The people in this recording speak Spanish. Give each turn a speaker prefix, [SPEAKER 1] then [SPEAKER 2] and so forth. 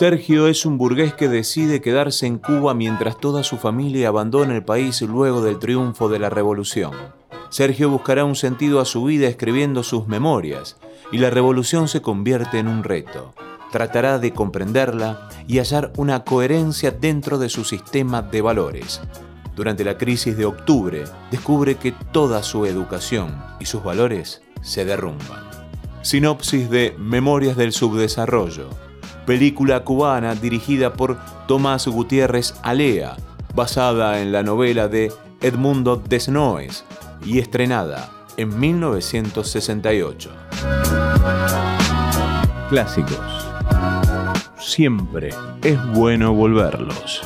[SPEAKER 1] Sergio es un burgués que decide quedarse en Cuba mientras toda su familia abandona el país luego del triunfo de la revolución. Sergio buscará un sentido a su vida escribiendo sus memorias y la revolución se convierte en un reto. Tratará de comprenderla y hallar una coherencia dentro de su sistema de valores. Durante la crisis de octubre, descubre que toda su educación y sus valores se derrumban. Sinopsis de Memorias del Subdesarrollo película cubana dirigida por Tomás Gutiérrez Alea, basada en la novela de Edmundo Desnoes y estrenada en 1968. Clásicos. Siempre es bueno volverlos.